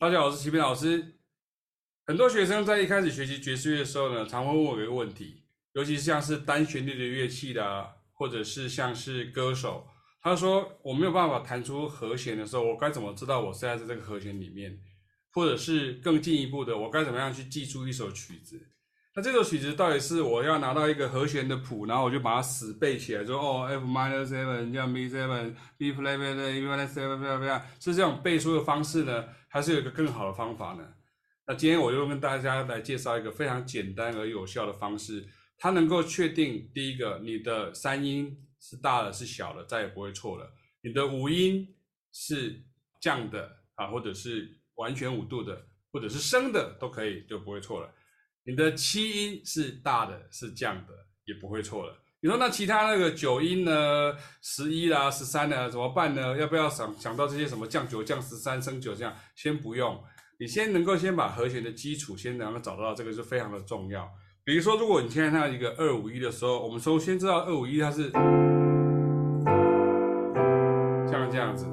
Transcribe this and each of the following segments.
大家好，我是齐斌老师。很多学生在一开始学习爵士乐的时候呢，常会问我一个问题，尤其是像是单旋律的乐器的，或者是像是歌手，他说我没有办法弹出和弦的时候，我该怎么知道我现在在这个和弦里面？或者是更进一步的，我该怎么样去记住一首曲子？那这首曲子到底是我要拿到一个和弦的谱，然后我就把它死背起来，说哦，F minor seven，这样 B seven，B flat B flat seven，这样是这种背书的方式呢，还是有一个更好的方法呢？那今天我就跟大家来介绍一个非常简单而有效的方式，它能够确定第一个，你的三音是大的是小的，再也不会错了；你的五音是降的啊，或者是完全五度的，或者是升的都可以，就不会错了。你的七音是大的，是降的，也不会错了。你说那其他那个九音呢？十一啦、十三呢？怎么办呢？要不要想想到这些什么降九、降十三、升九这样？先不用，你先能够先把和弦的基础先能够找到，这个是非常的重要。比如说，如果你现在看到一个二五一的时候，我们首先知道二五一它是像这样子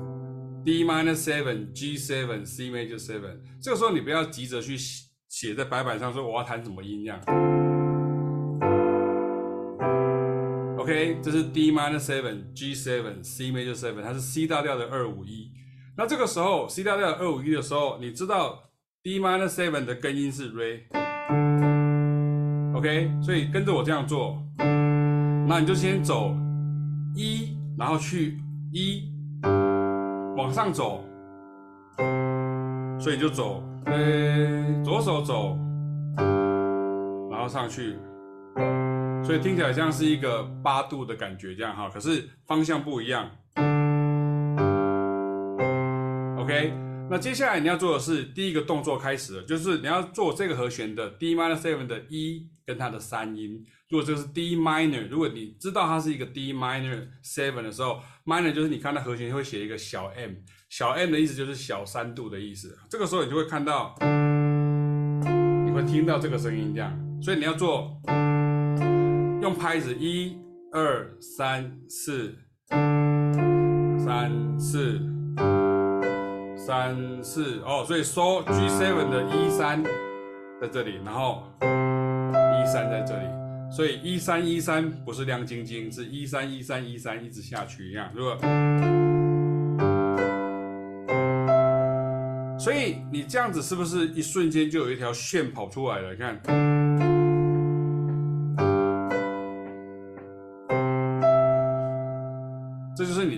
，D minor seven、G seven、C major seven。这个时候你不要急着去。写在白板上说我要弹什么音这样，OK，这是 D minor seven G seven C major seven，它是 C 大调的二五一。那这个时候 C 大调的二五一的时候，你知道 D minor seven 的根音是 Re，OK，所以跟着我这样做，那你就先走一，然后去一，往上走，所以你就走。呃，左手走，然后上去，所以听起来像是一个八度的感觉，这样哈。可是方向不一样。OK，那接下来你要做的是第一个动作开始，就是你要做这个和弦的 D minor seven 的一跟它的三音。如果这个是 D minor，如果你知道它是一个 D minor seven 的时候，minor 就是你看到和弦会写一个小 m。小 m 的意思就是小三度的意思，这个时候你就会看到，你会听到这个声音这样，所以你要做，用拍子一二三四，三四，三四哦，所以收 G7 的一三在这里，然后一三在这里，所以一三一三不是亮晶晶，是一三一三一三一直下去一样，如果。所以你这样子是不是一瞬间就有一条线跑出来了？你看，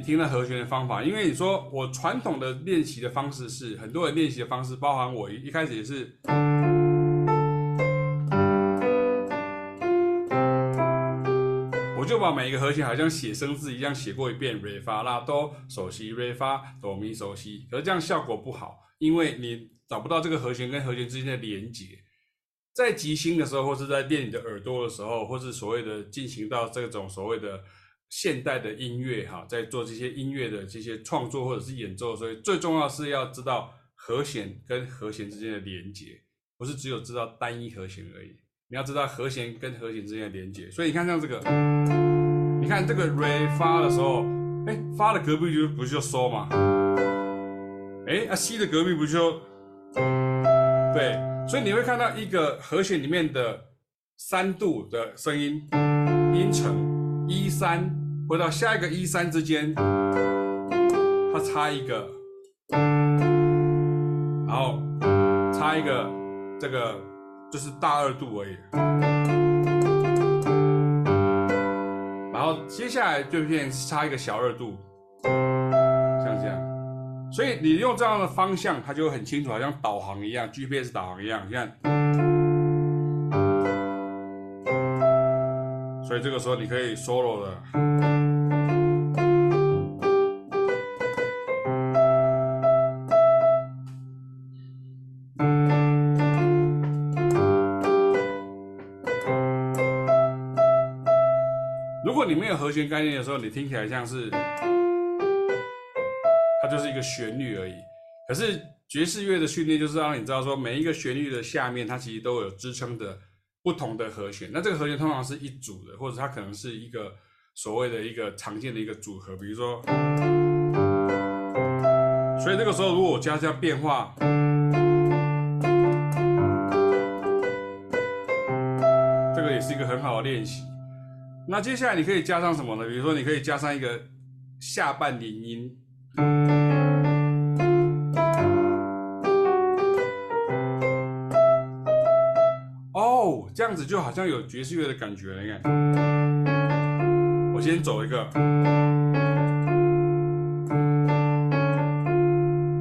听了和弦的方法。因为你说我传统的练习的方式是，很多人练习的方式，包含我一开始也是，我就把每一个和弦好像写生字一样写过一遍，re fa la do 手西 re fa do mi 手西，可是这样效果不好。因为你找不到这个和弦跟和弦之间的连接，在即兴的时候，或是在练你的耳朵的时候，或是所谓的进行到这种所谓的现代的音乐哈，在做这些音乐的这些创作或者是演奏，所以最重要是要知道和弦跟和弦之间的连接，不是只有知道单一和弦而已，你要知道和弦跟和弦之间的连接。所以你看像这个，你看这个 re 发的时候，哎，发的隔壁就不是就收嘛？哎，啊，C 的隔壁不就？对，所以你会看到一个和弦里面的三度的声音，音程一三，回到下一个一三之间，它差一个，然后差一个，这个就是大二度而已，然后接下来就变差一个小二度。像这样所以你用这样的方向，它就会很清楚，好像导航一样，GPS 导航一样。你看，所以这个时候你可以 solo 了。如果你没有和弦概念的时候，你听起来像是。它就是一个旋律而已，可是爵士乐的训练就是让你知道说，每一个旋律的下面，它其实都有支撑的不同的和弦，那这个和弦通常是一组的，或者它可能是一个所谓的一个常见的一个组合，比如说。所以这个时候如果我加加变化。这个也是一个很好的练习。那接下来你可以加上什么呢？比如说你可以加上一个下半音音。子就好像有爵士乐的感觉了。你看，我先走一个。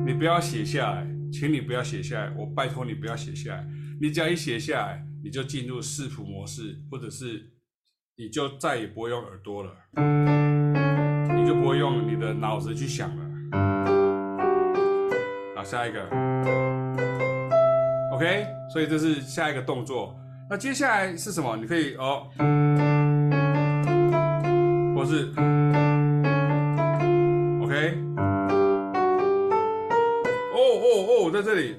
你不要写下来，请你不要写下来，我拜托你不要写下来。你只要一写下来，你就进入视谱模式，或者是。你就再也不会用耳朵了，你就不会用你的脑子去想了。好，下一个，OK，所以这是下一个动作。那接下来是什么？你可以哦，或是 OK，哦哦哦，在这里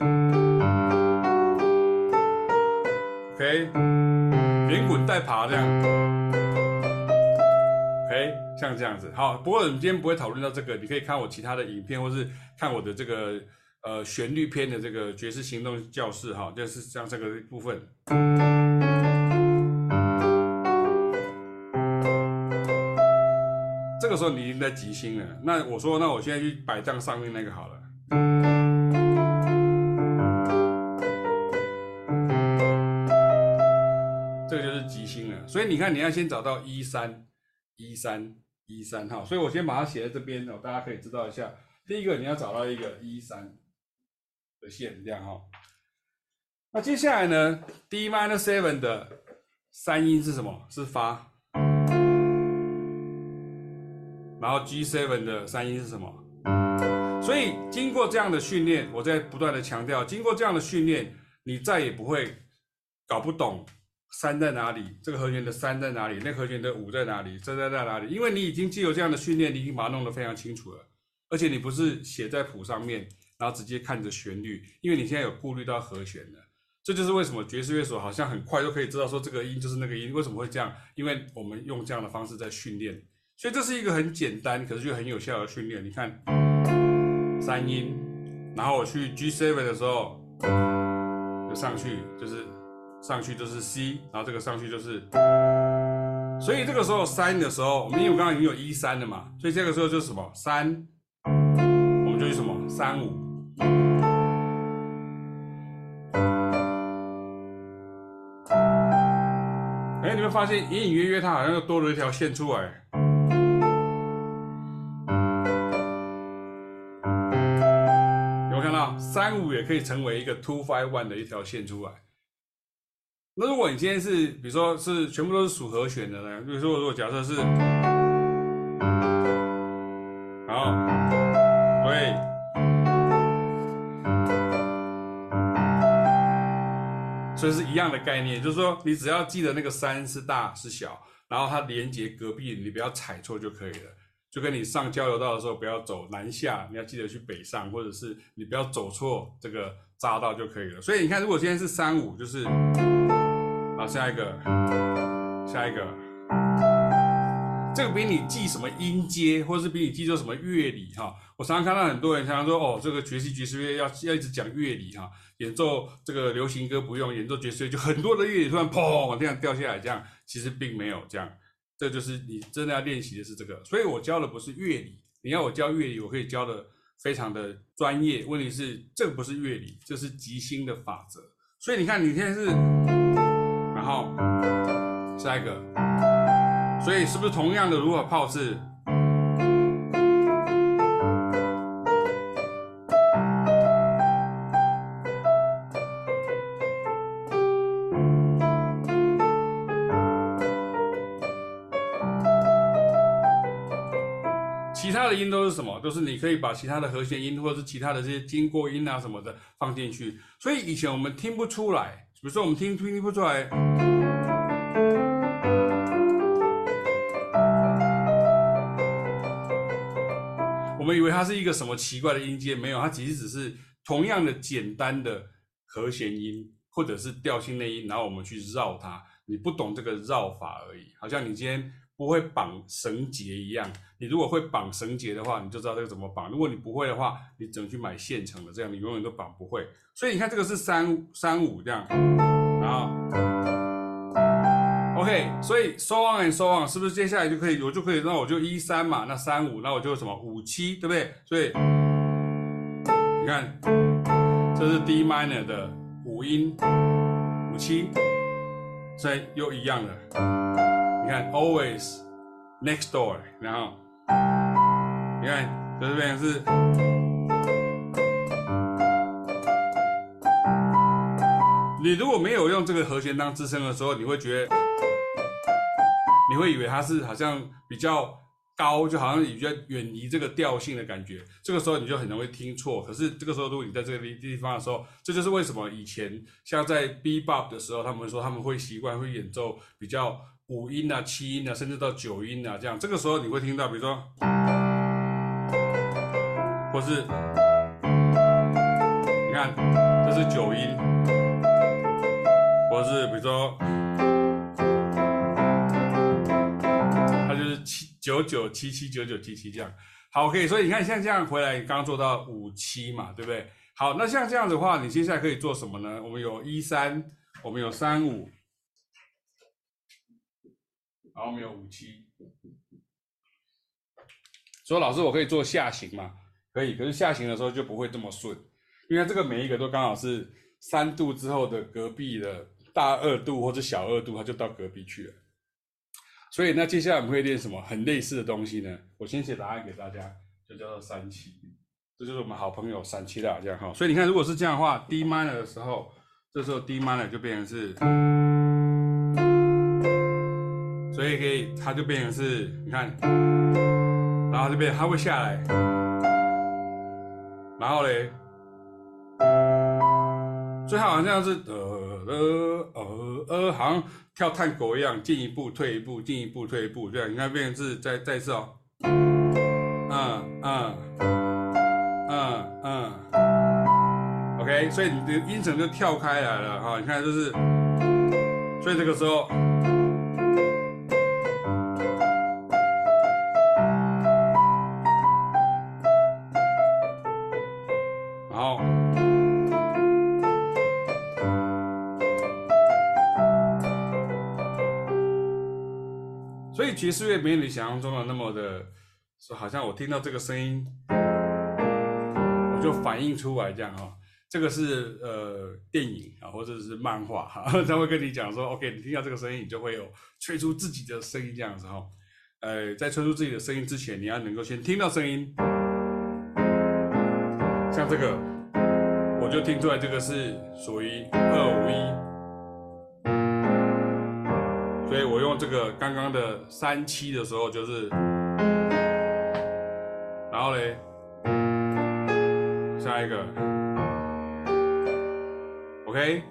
，OK，连滚带爬这样。像这样子，好。不过我们今天不会讨论到这个，你可以看我其他的影片，或是看我的这个呃旋律篇的这个爵士行动教室，哈，就是像这个部分。这个时候你已经在即兴了。那我说，那我现在去摆荡上面那个好了。这个就是即兴了。所以你看，你要先找到一三一三。一三哈，所以我先把它写在这边哦，大家可以知道一下。第一个你要找到一个一三的线，这样哈。那接下来呢，D minor seven 的三音是什么？是发。然后 G seven 的三音是什么？所以经过这样的训练，我在不断的强调，经过这样的训练，你再也不会搞不懂。三在哪里？这个和弦的三在哪里？那和弦的五在哪里？这在在哪里？因为你已经既有这样的训练，你已经把它弄得非常清楚了。而且你不是写在谱上面，然后直接看着旋律，因为你现在有顾虑到和弦了。这就是为什么爵士乐手好像很快就可以知道说这个音就是那个音。为什么会这样？因为我们用这样的方式在训练，所以这是一个很简单，可是又很有效的训练。你看，三音，然后我去 G7 的时候，就上去就是。上去就是 C，然后这个上去就是，所以这个时候三的时候，我们因为我刚刚已经有一三了嘛，所以这个时候就是什么三，我们就去什么三五。哎，你们发现隐隐约约它好像又多了一条线出来，有没有看到三五也可以成为一个 two five one 的一条线出来？那如果你今天是，比如说是全部都是属和弦的呢？比如说，如果假设是，一样的概念，就是说你只要记得那个山是大是小，然后它连接隔壁，你不要踩错就可以了。就跟你上交流道的时候，不要走南下，你要记得去北上，或者是你不要走错这个匝道就可以了。所以你看，如果今天是三五，就是。好，下一个，下一个，这个比你记什么音阶，或者是比你记住什么乐理哈。我常常看到很多人常常说，哦，这个爵士爵士乐要要一直讲乐理哈，演奏这个流行歌不用，演奏爵士乐就很多的乐理突然砰这样掉下来，这样其实并没有这样。这就是你真的要练习的是这个，所以我教的不是乐理。你要我教乐理，我可以教的非常的专业。问题是这个不是乐理，这是即兴的法则。所以你看，你现在是。然后，下一个，所以是不是同样的如何炮制？其他的音都是什么？都是你可以把其他的和弦音或者是其他的这些经过音啊什么的放进去。所以以前我们听不出来。比如说，我们听听不出来，们以为它是一个什么奇怪的音阶，没有，它其实只是同样的简单的和弦音，或者是调性内音，然后我们去绕它。你不懂这个绕法而已，好像你今天。不会绑绳结一样，你如果会绑绳结的话，你就知道这个怎么绑。如果你不会的话，你只能去买现成的，这样你永远都绑不会。所以你看这个是三三五这样，然后 OK，所以 so on and so on，是不是接下来就可以，我就可以，那我就一三嘛，那三五，那我就什么五七，对不对？所以你看，这是 D minor 的五音五七，所以又一样的。你看 always next door，然后你看这边是。你如果没有用这个和弦当支撑的时候，你会觉得，你会以为它是好像比较高，就好像比较远离这个调性的感觉。这个时候你就很容易听错。可是这个时候，如果你在这个地地方的时候，这就是为什么以前像在 bebop 的时候，他们说他们会习惯会演奏比较五音啊、七音啊，甚至到九音啊这样。这个时候你会听到，比如说，或是你看，这是九音。或是比如说，九九七七九九七七这样。好，OK，所以你看像这样回来，你刚刚做到五七嘛，对不对？好，那像这样的话，你接下来可以做什么呢？我们有一三，我们有三五，然后我们有五七。说老师，我可以做下行吗？可以，可是下行的时候就不会这么顺，因为这个每一个都刚好是三度之后的隔壁的。大二度或者小二度，它就到隔壁去了。所以那接下来我们会练什么很类似的东西呢？我先写答案给大家，就叫做三七，这就是我们好朋友三七大，这样哈。所以你看，如果是这样的话，D minor 的时候，这时候 D minor 就变成是，所以可以它就变成是，你看，然后这边它会下来，然后嘞，最好好像是呃。呃呃呃，好像跳探戈一样，进一步退一步，进一步退一步，这样你看变成是再再一次哦，嗯嗯嗯嗯，OK，所以你的音程就跳开来了哈，你看就是，所以这个时候，爵士乐没有你想象中的那么的，说好像我听到这个声音，我就反应出来这样哈。这个是呃电影啊，或者是漫画哈，他会跟你讲说，OK，你听到这个声音，你就会有吹出自己的声音这样子哈。呃，在吹出自己的声音之前，你要能够先听到声音。像这个，我就听出来这个是属于二五一。所以我用这个刚刚的三七的时候，就是，然后嘞，下一个，OK？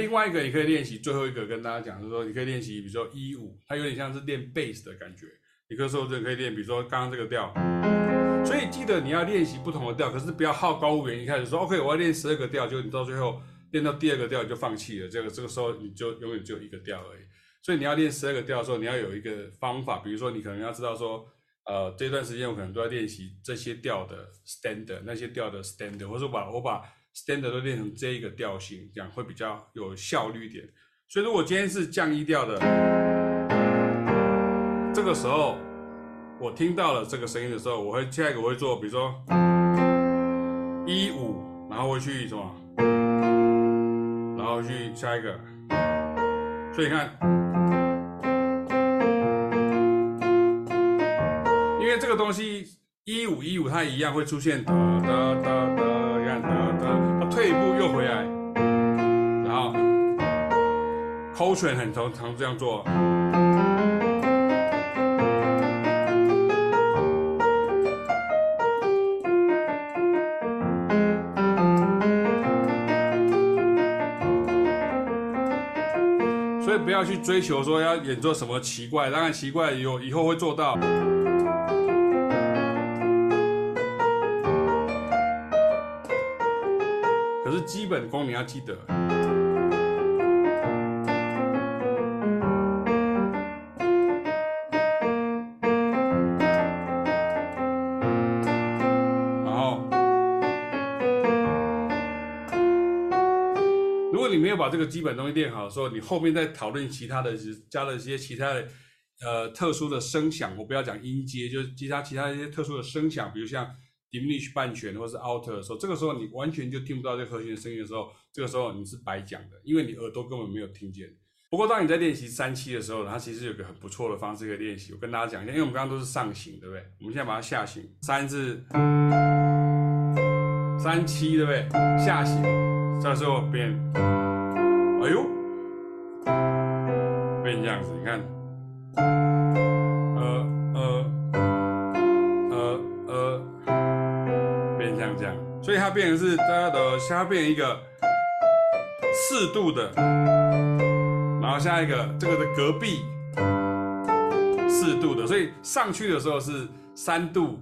另外一个你可以练习，最后一个跟大家讲，就是说你可以练习，比如说一五，它有点像是练贝斯的感觉。你可以说这可以练，比如说刚刚这个调。所以记得你要练习不同的调，可是不要好高骛远，一开始说 OK 我要练十二个调，就你到最后练到第二个调你就放弃了，这个这个时候你就永远只有一个调而已。所以你要练十二个调的时候，你要有一个方法，比如说你可能要知道说，呃，这段时间我可能都在练习这些调的 standard，那些调的 standard，或者把我把。Standard 都练成这一个调性，这样会比较有效率一点。所以如果今天是降一调的，这个时候我听到了这个声音的时候，我会下一个我会做，比如说一五，然后会去什么，然后去下一个。所以你看，因为这个东西一五一五它一样会出现哒哒哒哒。他退一步又回来，然后 c o l t r a n 很常常这样做，所以不要去追求说要演奏什么奇怪，当然奇怪有以后会做到。可是基本功你要记得。然后如果你没有把这个基本东西练好的时候你后面再讨论其他的加了一些其他的呃特殊的声响我不要讲音阶就是其他其他一些特殊的声响比如像 diminish 半弦或是 alter 的时候，这个时候你完全就听不到这和弦的声音的时候，这个时候你是白讲的，因为你耳朵根本没有听见。不过，当你在练习三七的时候，它其实有个很不错的方式可以练习。我跟大家讲一下，因为我们刚刚都是上行，对不对？我们现在把它下行，三是三七，对不对？下行，这时候变，哎呦，变这样子，你看，它变成是大家的，它变一个四度的。然后下一个，这个的隔壁四度的，所以上去的时候是三度、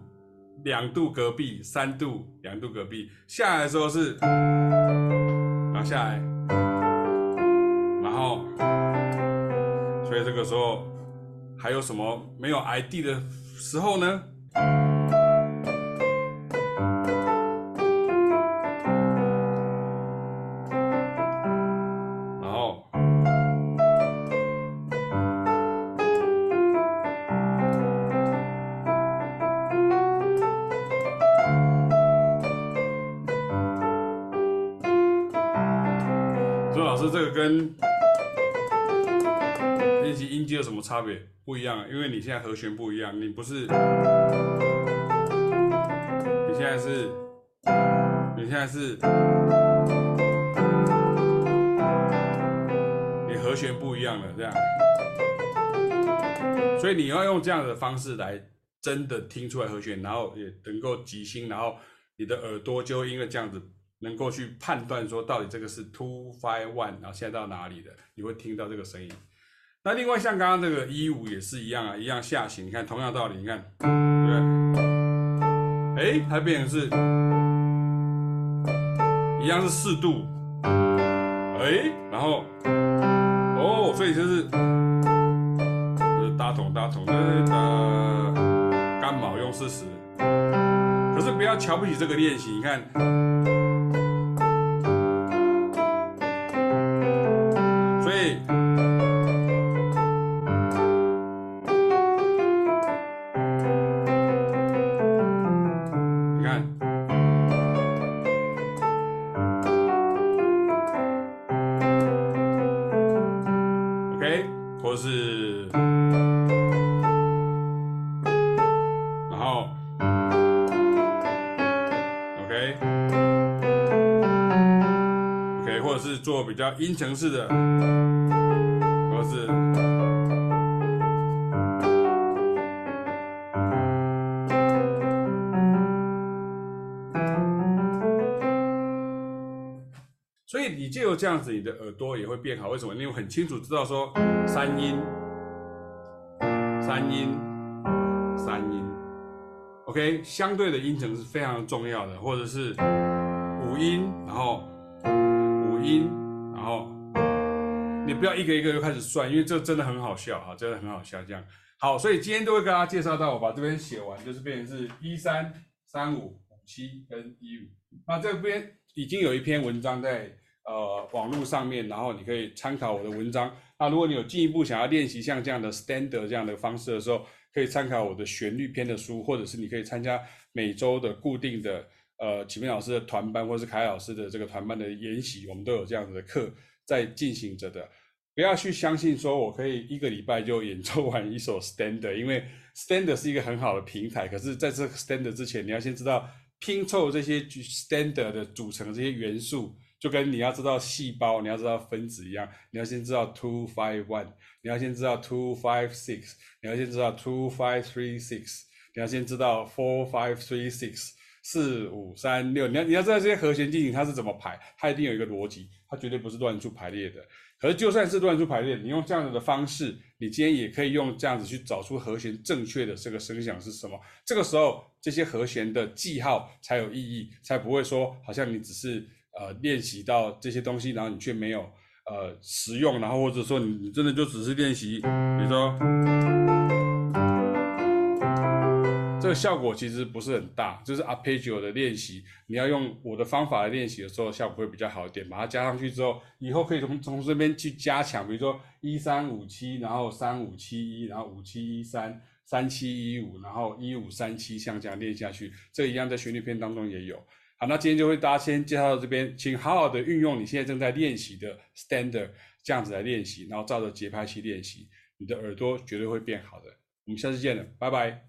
两度隔壁，三度、两度隔壁。下来的时候是，然后下来，然后，所以这个时候还有什么没有 ID 的时候呢？你现在和弦不一样，你不是，你现在是，你现在是，你和弦不一样了，这样，所以你要用这样的方式来真的听出来和弦，然后也能够即兴，然后你的耳朵就因为这样子。能够去判断说到底这个是 two five one，然后现在到哪里的，你会听到这个声音。那另外像刚刚这个一五也是一样啊，一样下行，你看同样道理，你看，对，哎，它变成是，一样是四度，哎，然后，哦，所以就是，就是大筒大筒的的干毛用四十，可是不要瞧不起这个练习，你看。OK，或者是做比较阴层式的，或是，所以你借由这样子，你的耳朵也会变好。为什么？因为很清楚知道说、三音、三音，OK，相对的音程是非常重要的，或者是五音，然后五音。然后你不要一个一个就开始算，因为这真的很好笑啊，真的很好笑。这样好，所以今天都会跟大家介绍到，我把这边写完，就是变成是一三三五五七跟一五。那这边已经有一篇文章在呃网络上面，然后你可以参考我的文章。那如果你有进一步想要练习像这样的 standard 这样的方式的时候，可以参考我的旋律篇的书，或者是你可以参加每周的固定的。呃，启明老师的团班，或是凯老师的这个团班的研习，我们都有这样子的课在进行着的。不要去相信说我可以一个礼拜就演奏完一首 standard，因为 standard 是一个很好的平台。可是在这 standard 之前，你要先知道拼凑这些 standard 的组成这些元素，就跟你要知道细胞，你要知道分子一样。你要先知道 two five one，你要先知道 two five six，你要先知道 two five three six，你要先知道 four five three six。四五三六，你要你要知道这些和弦进行它是怎么排，它一定有一个逻辑，它绝对不是乱数排列的。可是就算是乱数排列，你用这样子的方式，你今天也可以用这样子去找出和弦正确的这个声响是什么。这个时候，这些和弦的记号才有意义，才不会说好像你只是呃练习到这些东西，然后你却没有呃实用，然后或者说你你真的就只是练习，比如说。这个效果其实不是很大。就是 arpeggio 的练习，你要用我的方法来练习的时候，效果会比较好一点。把它加上去之后，以后可以从从这边去加强，比如说一三五七，然后三五七一，然后五七一三，三七一五，然后一五三七，像这样练下去，这一样在旋律片当中也有。好，那今天就为大家先介绍到这边，请好好的运用你现在正在练习的 standard 这样子来练习，然后照着节拍去练习，你的耳朵绝对会变好的。我们下次见了，拜拜。